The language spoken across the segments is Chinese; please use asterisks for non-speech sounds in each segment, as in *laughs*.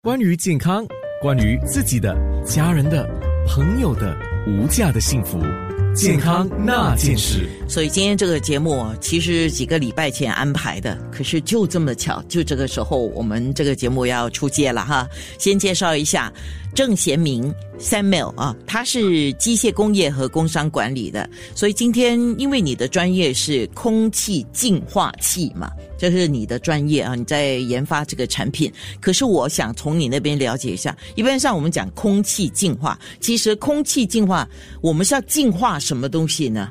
关于健康，关于自己的、家人的、朋友的无价的幸福，健康那件事。所以今天这个节目其实几个礼拜前安排的，可是就这么巧，就这个时候我们这个节目要出街了哈。先介绍一下郑贤明 Samuel 啊，他是机械工业和工商管理的，所以今天因为你的专业是空气净化器嘛，这是你的专业啊，你在研发这个产品。可是我想从你那边了解一下，一般上我们讲空气净化，其实空气净化我们是要净化什么东西呢？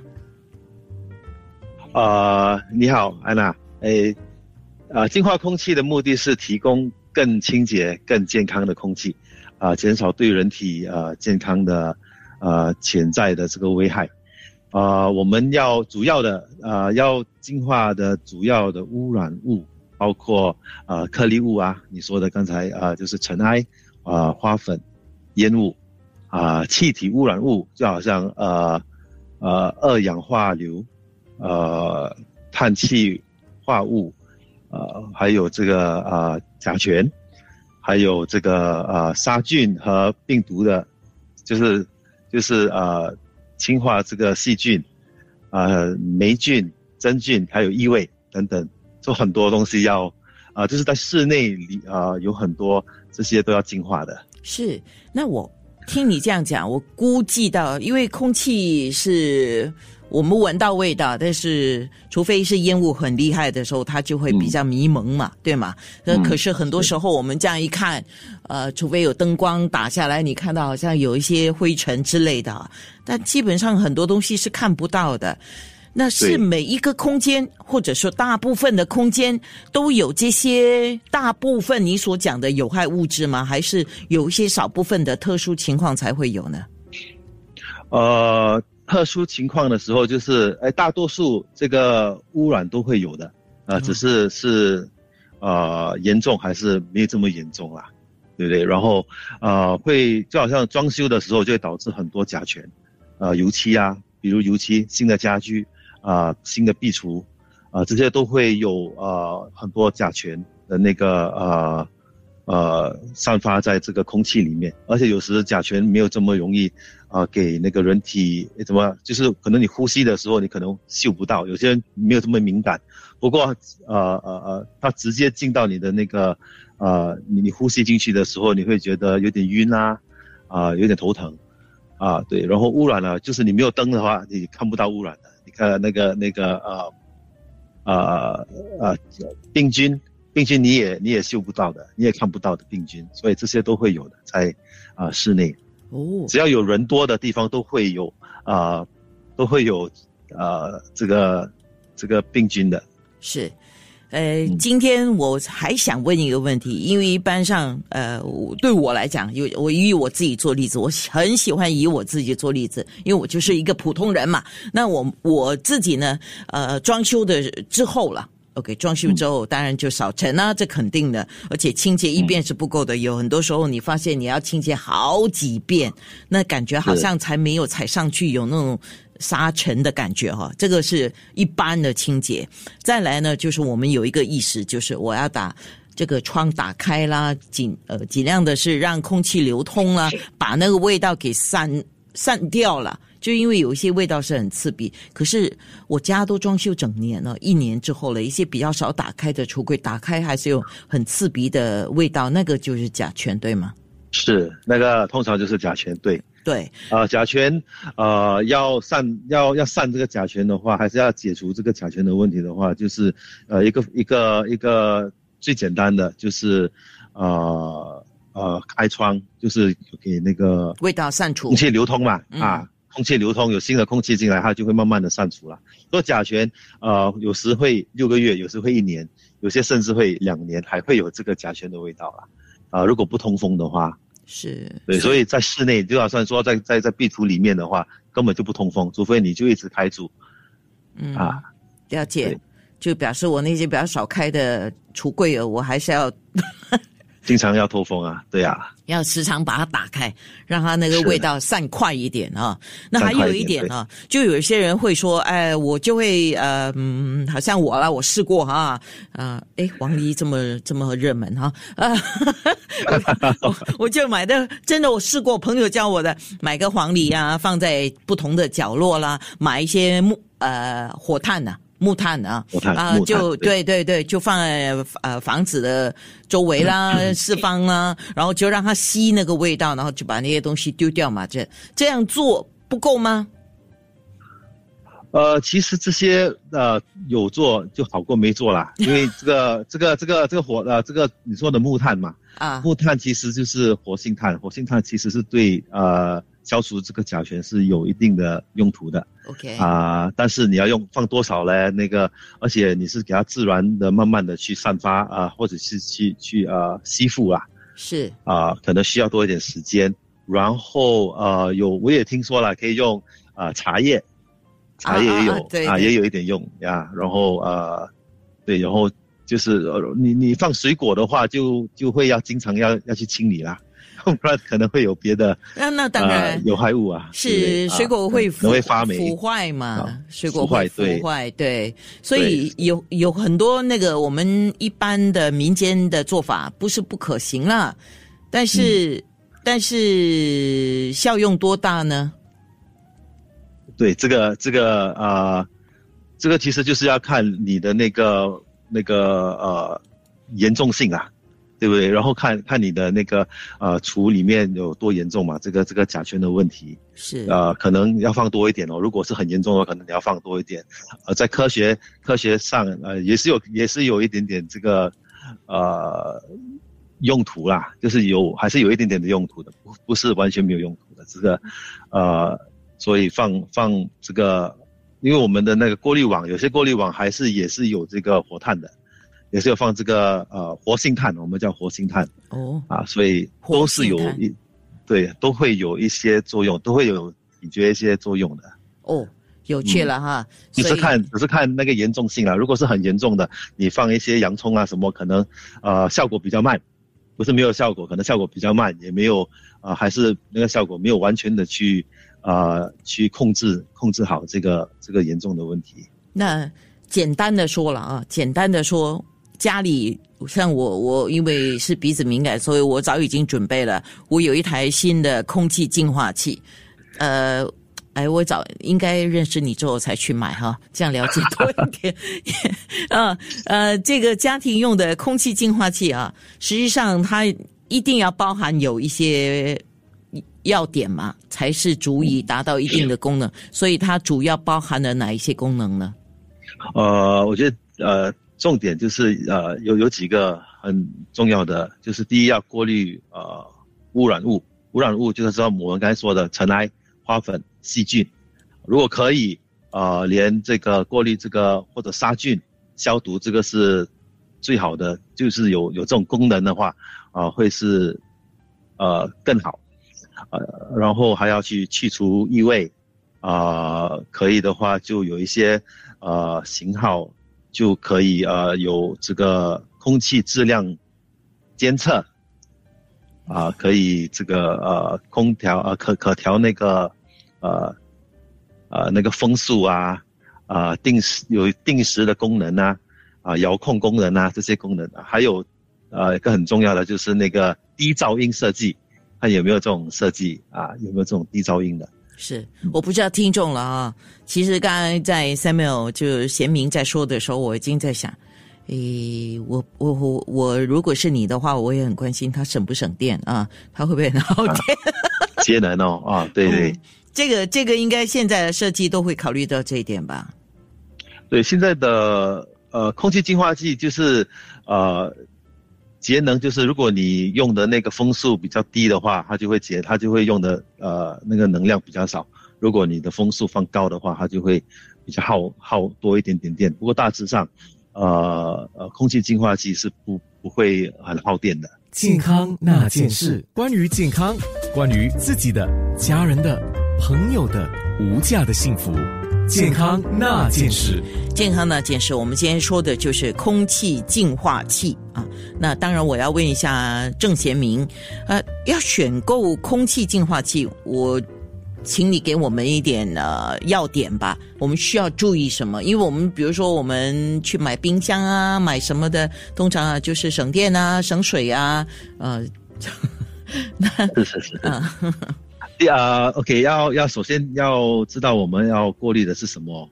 呃，你好，安娜。诶，呃，净化空气的目的是提供更清洁、更健康的空气，啊，减少对人体呃健康的呃潜在的这个危害。啊，我们要主要的呃要净化的主要的污染物，包括呃颗粒物啊，你说的刚才啊就是尘埃啊、花粉、烟雾啊、气体污染物，就好像呃呃二氧化硫。呃，碳气化物，呃，还有这个呃甲醛，还有这个呃杀菌和病毒的，就是就是呃净化这个细菌，呃霉菌、真菌，还有异味等等，做很多东西要啊，就是在室内里啊有很多这些都要净化的。是，那我听你这样讲，我估计到，因为空气是。我们闻到味道，但是除非是烟雾很厉害的时候，它就会比较迷蒙嘛，对吗？那可是很多时候我们这样一看，呃，除非有灯光打下来，你看到好像有一些灰尘之类的，但基本上很多东西是看不到的。那是每一个空间，或者说大部分的空间都有这些大部分你所讲的有害物质吗？还是有一些少部分的特殊情况才会有呢？呃。特殊情况的时候，就是哎，大多数这个污染都会有的，啊，只是是，呃，严重还是没有这么严重啦，对不对？然后，呃，会就好像装修的时候就会导致很多甲醛，呃，油漆啊，比如油漆、新的家居啊、新的壁橱啊，这些都会有呃很多甲醛的那个呃呃散发在这个空气里面，而且有时甲醛没有这么容易。啊，给那个人体怎么，就是可能你呼吸的时候，你可能嗅不到，有些人没有这么敏感。不过，呃呃呃，它直接进到你的那个，呃，你你呼吸进去的时候，你会觉得有点晕啊，啊，有点头疼，啊，对。然后污染了，就是你没有灯的话，你看不到污染的。你看那个那个呃，呃呃，病菌，病菌你也你也嗅不到的，你也看不到的病菌，所以这些都会有的，在啊室内。哦，只要有人多的地方都会有啊，都会有呃这个这个病菌的。是，呃，今天我还想问一个问题，因为一般上呃对我来讲，有我以我自己做例子，我很喜欢以我自己做例子，因为我就是一个普通人嘛。那我我自己呢，呃，装修的之后了。OK，装修之后当然就少尘啊，这肯定的。而且清洁一遍是不够的，有很多时候你发现你要清洁好几遍，那感觉好像才没有踩上去有那种沙尘的感觉哈。这个是一般的清洁。再来呢，就是我们有一个意识，就是我要打这个窗打开啦，尽呃尽量的是让空气流通啦，把那个味道给散散掉了。就因为有一些味道是很刺鼻，可是我家都装修整年了，一年之后了，一些比较少打开的橱柜打开还是有很刺鼻的味道，那个就是甲醛，对吗？是，那个通常就是甲醛，对。对。啊，甲醛，呃，要散要要散这个甲醛的话，还是要解除这个甲醛的问题的话，就是呃一个一个一个最简单的就是，呃呃开窗，就是给那个味道散除，空气流通嘛，啊。空气流通，有新的空气进来，它就会慢慢的散除了。做甲醛，呃，有时会六个月，有时会一年，有些甚至会两年，还会有这个甲醛的味道了。啊，如果不通风的话，是对，所以在室内就打算说在在在壁橱里面的话，根本就不通风，除非你就一直开住。嗯啊，了解，就表示我那些比较少开的橱柜，我还是要经常要透风啊，对呀、要时常把它打开，让它那个味道散快一点啊。那还有一点啊，就有一些人会说，哎，我就会呃，嗯，好像我啦，我试过哈，啊，哎，黄梨这么这么热门哈，啊，*laughs* 我我就买的，真的我试过，朋友教我的，买个黄梨啊，放在不同的角落啦，买一些木呃火炭呐、木炭啊，啊，就对对对对，就放在呃房子的周围啦、*clears throat* 四方啦，然后就让它吸那个味道，然后就把那些东西丢掉嘛。这这样做不够吗？呃，其实这些呃有做就好过没做啦，*laughs* 因为这个这个这个这个火呃这个你说的木炭嘛，啊，木炭其实就是活性炭，活性炭其实是对呃消除这个甲醛是有一定的用途的。OK，啊、但是你要用放多少呢？那个而且你是给它自然的慢慢的去散发啊、或者是去去呃吸附啊。是。啊、可能需要多一点时间。然后呃有我也听说了，可以用啊、茶叶，茶叶也有 *laughs* 啊也有一点用呀。然后呃对，然后就是呃你你放水果的话就，就会要经常要要去清理啦，不然可能会有别的那那当然。呃、有害物啊。是对水果会腐会发霉。腐坏嘛啊，水果会腐腐坏对，对，所以有有很多那个我们一般的民间的做法不是不可行啦，但是、但是效用多大呢？对，这个这个呃，这个其实就是要看你的那个那个呃严重性啊，对不对？然后看看你的那个呃厨里面有多严重嘛，这个这个甲醛的问题，是呃，可能要放多一点哦。如果是很严重的话，可能你要放多一点。呃，在科学科学上，呃，也是有也是有一点点这个呃用途啦，就是有还是有一点点的用途的，不不是完全没有用途的。这个呃，所以放放这个，因为我们的那个过滤网，有些过滤网还是也是有这个活碳的，也是有放这个呃活性炭，我们叫活性炭哦，啊，所以都是有一对都会有一些作用，都会有解决一些作用的。哦，有趣了哈，只是看只是看那个严重性啦。如果是很严重的，你放一些洋葱啊什么，可能呃效果比较慢，不是没有效果，可能效果比较慢，也没有啊、呃还是那个效果没有完全的去呃去控制控制好这个这个严重的问题。那简单的说了啊，简单的说，家里像我，我因为是鼻子敏感，所以我早已经准备了，我有一台新的空气净化器，呃。哎，我早应该认识你之后才去买哈，这样了解多一点。啊，*laughs* 呃，这个家庭用的空气净化器啊，实际上它一定要包含有一些要点嘛，才是足以达到一定的功能。所以它主要包含了哪一些功能呢？呃，我觉得呃重点就是呃有有几个很重要的，就是第一要过滤呃污染物，污染物就是说我们刚才说的尘埃、花粉、细菌，如果可以呃连这个过滤这个或者杀菌消毒这个是最好的，就是有有这种功能的话啊、会是呃更好，呃然后还要去去除异味。啊、可以的话就有一些呃型号就可以呃有这个空气质量监测啊、可以这个呃空调呃可可调那个呃呃那个风速啊啊、定时有定时的功能啊啊、遥控功能啊这些功能、啊，还有呃一个很重要的就是那个低噪音设计，看有没有这种设计啊有没有这种低噪音的。是，我不知道听众了啊。其实刚才在 Samuel 就贤明在说的时候，我已经在想，诶，我我我我如果是你的话，我也很关心他省不省电啊，他会不会很耗电？*laughs* 节能哦，啊，对对、嗯这个这个应该现在的设计都会考虑到这一点吧？对，现在的呃空气净化器就是呃节能，就是如果你用的那个风速比较低的话，它就会节，它就会用的呃那个能量比较少。如果你的风速放高的话，它就会比较耗耗多一点点电。不过大致上，呃呃空气净化器是不不会很耗电的。健康那件事，关于健康，关于自己的、家人的、朋友的无价的幸福。健康那件事，健康那件事，我们今天说的就是空气净化器啊。那当然，我要问一下郑贤明，呃，要选购空气净化器，我请你给我们一点呃要点吧。我们需要注意什么？因为我们比如说我们去买冰箱啊，买什么的，通常啊就是省电啊、省水啊，呃，*laughs* 那是是是啊。第 *laughs* 第二，OK，要要首先要知道我们要过滤的是什么，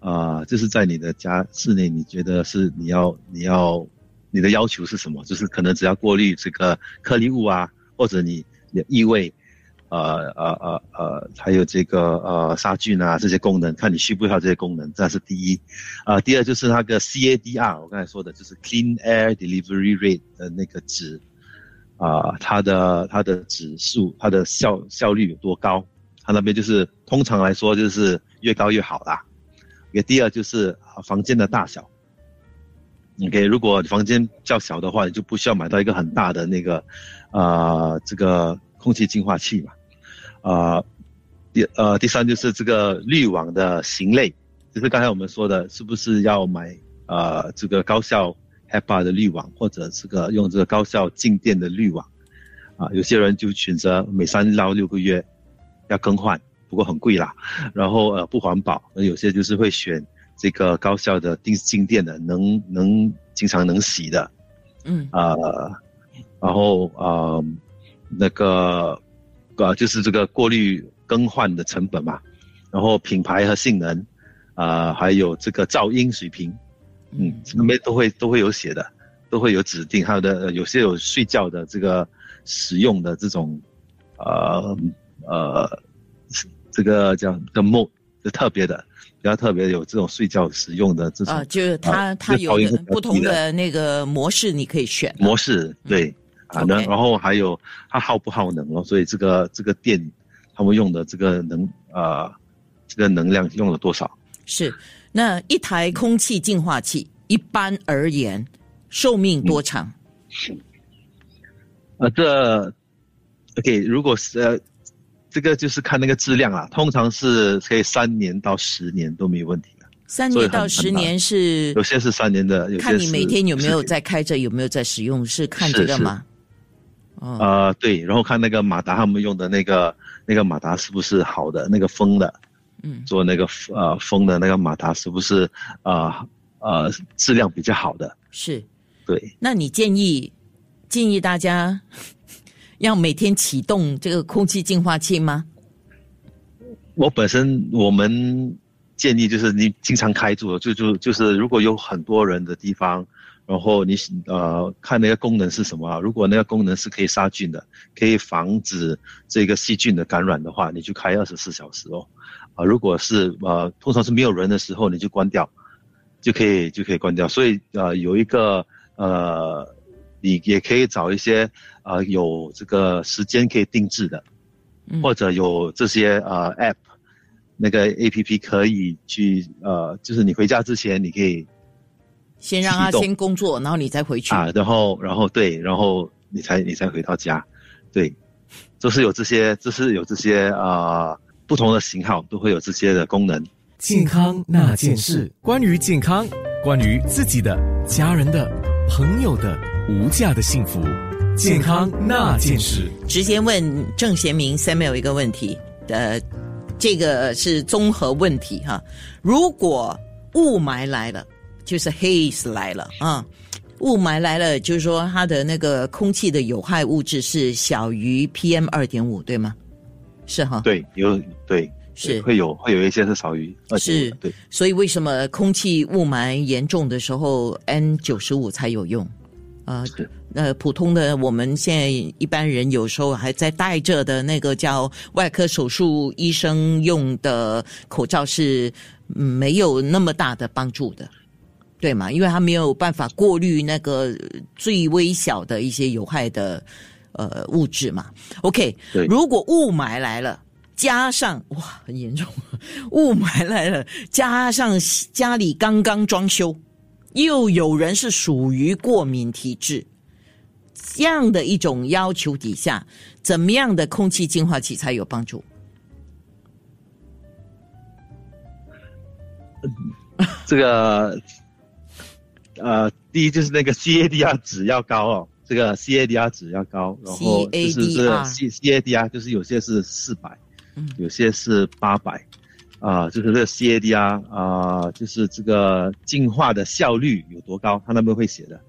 啊，就是在你的家室内，你觉得是你要你要你的要求是什么？就是可能只要过滤这个颗粒物啊，或者你的异味，呃呃呃呃，还有这个呃杀菌啊这些功能，看你需不需要这些功能，这是第一。啊，第二就是那个 CADR，我刚才说的就是 Clean Air Delivery Rate 的那个值。啊，它的它的指数，它的效效率有多高？它那边就是通常来说就是越高越好啦。OK，第二就是房间的大小。OK，如果房间较小的话，你就不需要买到一个很大的那个，呃，这个空气净化器嘛。啊，第呃第三就是这个滤网的型类，就是刚才我们说的，是不是要买呃这个高效？HEPA 的滤网，或者这个用这个高效静电的滤网，啊，有些人就选择每三到六个月要更换，不过很贵啦，然后呃不环保，有些就是会选这个高效的定静电的，能能经常能洗的，嗯啊，然后啊那个呃就是这个过滤更换的成本嘛，然后品牌和性能，啊还有这个噪音水平。嗯，那边都会都会有写的，都会有指定，还有的有些有睡觉的这个使用的这种，呃呃，这个叫的 mode 是特别的，比较特别有这种睡觉使用的这种啊，就是它它有不同的那个模式，你可以选模式，对啊，能然后还有它耗不耗能哦，所以这个这个电他们用的这个能啊，这个能量用了多少？是。那一台空气净化器一般而言寿命多长？是呃，这 OK，如果是呃，这个就是看那个质量啊，通常是可以三年到十年都没有问题的。三年到十年是有些是三年的，有看你每天有没有在开着，有没有在使用，是看这个吗？哦，呃，对，然后看那个马达他们用的那个那个马达是不是好的，那个风的。嗯，做那个呃风的那个马达是不是呃呃质量比较好的？是，对。那你建议建议大家 *laughs* 要每天启动这个空气净化器吗？我本身我们建议就是你经常开住，就就就是如果有很多人的地方，然后你呃看那个功能是什么啊？如果那个功能是可以杀菌的，可以防止这个细菌的感染的话，你就开二十四小时哦。啊，如果是呃，通常是没有人的时候，你就关掉，就可以就可以关掉。所以呃，有一个呃，你也可以找一些呃有这个时间可以定制的，或者有这些呃 app，那个 A P P 可以去呃，就是你回家之前你可以先让他先工作，然后你再回去啊，然后然后对，然后你才你才回到家，对，就是有这些，就是有这些啊。不同的型号都会有这些的功能。健康那件事，关于健康，关于自己的、家人的、朋友的无价的幸福。健康那件事，直接问郑贤明 Samuel 一个问题。呃，这个是综合问题哈。如果雾霾来了，就是 haze 来了啊，雾霾来了，就是说它的那个空气的有害物质是小于 PM 二点五，对吗？是哈，对，有对。是。会有会有一些是少于是，对，所以为什么空气雾霾严重的时候，N 九十五才有用？啊，呃，普通的我们现在一般人有时候还在戴着的那个叫外科手术医生用的口罩是没有那么大的帮助的，对嘛？因为它没有办法过滤那个最微小的一些有害的。呃，物质嘛，OK。如果雾霾来了，加上哇，很严重，雾霾来了，加上家里刚刚装修，又有人是属于过敏体质，这样的一种要求底下，怎么样的空气净化器才有帮助？这个呃，第一就是那个 CADR 值要高哦，这个 CADR 值要高，然后就是这个 C CADR 就是有些是四百，嗯，有些是八百，啊，就是这个 CADR 啊，就是这个进化的效率有多高，他那边会写的，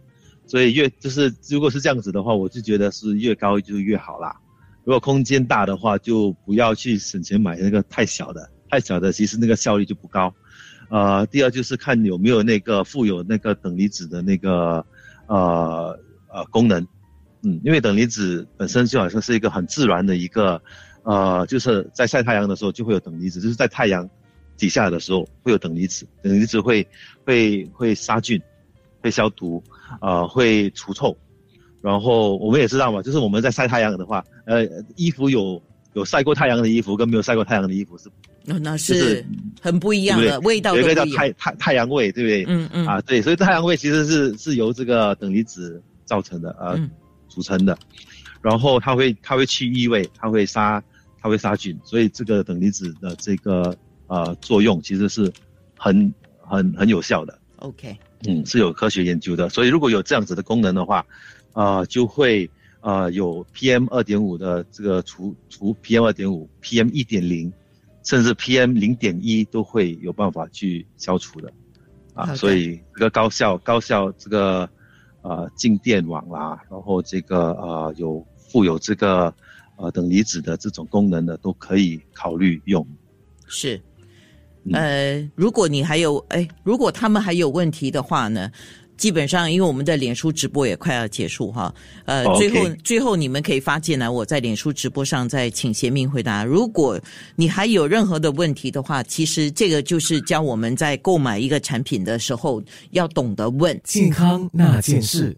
所以越就是如果是这样子的话，我就觉得是越高就越好啦。如果空间大的话，就不要去省钱买那个太小的，太小的其实那个效率就不高。呃，第二就是看有没有那个附有那个等离子的那个呃呃功能，嗯，因为等离子本身就好像是一个很自然的一个，呃，就是在晒太阳的时候就会有等离子，就是在太阳底下的时候会有等离子，等离子会会会杀菌，会消毒，呃，会除臭，然后我们也知道嘛，就是我们在晒太阳的话，呃，衣服有有晒过太阳的衣服跟没有晒过太阳的衣服是。那那是很不一样的味道，有一个叫太太太阳味，对不对？嗯嗯。啊，对，所以太阳味其实是是由这个等离子造成的，呃，组成的。然后它会它会去异味，它会杀它会杀菌，所以这个等离子的这个呃作用其实是很很很有效的。OK，嗯，是有科学研究的。所以如果有这样子的功能的话，呃，就会呃有 PM 二点五的这个除除 PM 二点五，PM 一点零。甚至 PM 零点一都会有办法去消除的，啊，所以这个高效高效这个呃静电网啦，然后这个呃有富有这个呃等离子的这种功能的都可以考虑用。是，呃，如果你还有哎，如果他们还有问题的话呢？基本上，因为我们的脸书直播也快要结束哈，呃，最后最后你们可以发进来，我在脸书直播上再请贤明回答。如果你还有任何的问题的话，其实这个就是教我们在购买一个产品的时候要懂得问健康那件事。